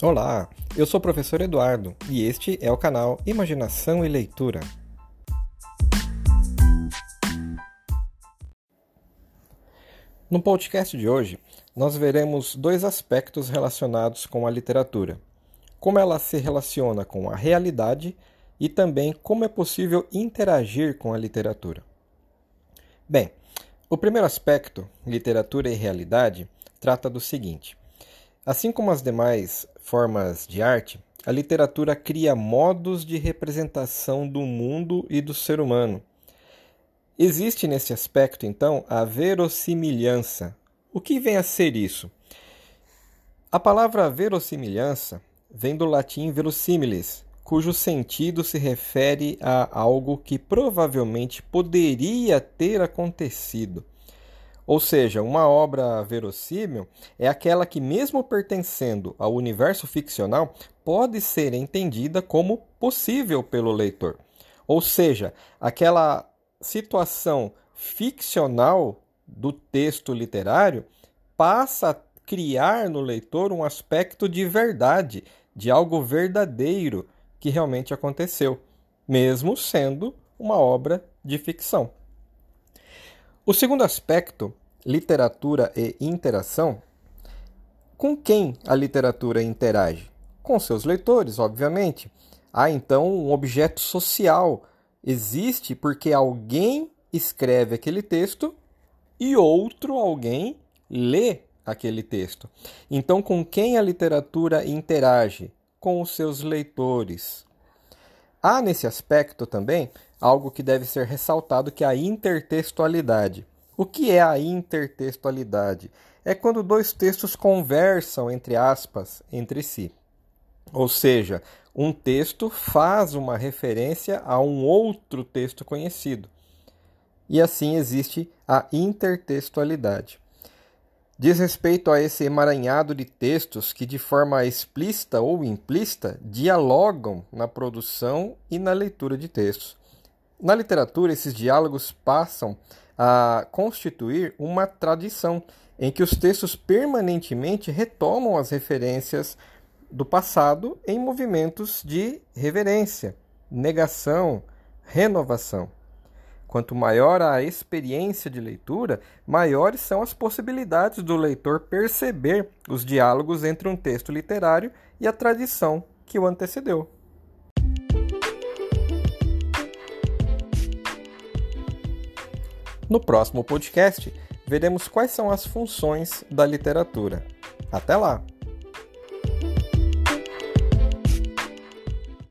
Olá, eu sou o professor Eduardo e este é o canal Imaginação e Leitura. No podcast de hoje, nós veremos dois aspectos relacionados com a literatura: como ela se relaciona com a realidade e também como é possível interagir com a literatura. Bem, o primeiro aspecto, literatura e realidade, trata do seguinte: Assim como as demais formas de arte, a literatura cria modos de representação do mundo e do ser humano. Existe nesse aspecto, então, a verossimilhança. O que vem a ser isso? A palavra verossimilhança vem do latim verossimilis, cujo sentido se refere a algo que provavelmente poderia ter acontecido. Ou seja, uma obra verossímil é aquela que, mesmo pertencendo ao universo ficcional, pode ser entendida como possível pelo leitor. Ou seja, aquela situação ficcional do texto literário passa a criar no leitor um aspecto de verdade, de algo verdadeiro que realmente aconteceu, mesmo sendo uma obra de ficção. O segundo aspecto, literatura e interação, com quem a literatura interage? Com seus leitores, obviamente. Há então um objeto social. Existe porque alguém escreve aquele texto e outro alguém lê aquele texto. Então, com quem a literatura interage? Com os seus leitores. Há nesse aspecto também algo que deve ser ressaltado que é a intertextualidade. O que é a intertextualidade? É quando dois textos conversam entre aspas entre si. Ou seja, um texto faz uma referência a um outro texto conhecido. E assim existe a intertextualidade. Diz respeito a esse emaranhado de textos que, de forma explícita ou implícita, dialogam na produção e na leitura de textos. Na literatura, esses diálogos passam a constituir uma tradição em que os textos permanentemente retomam as referências do passado em movimentos de reverência, negação, renovação. Quanto maior a experiência de leitura, maiores são as possibilidades do leitor perceber os diálogos entre um texto literário e a tradição que o antecedeu. No próximo podcast, veremos quais são as funções da literatura. Até lá!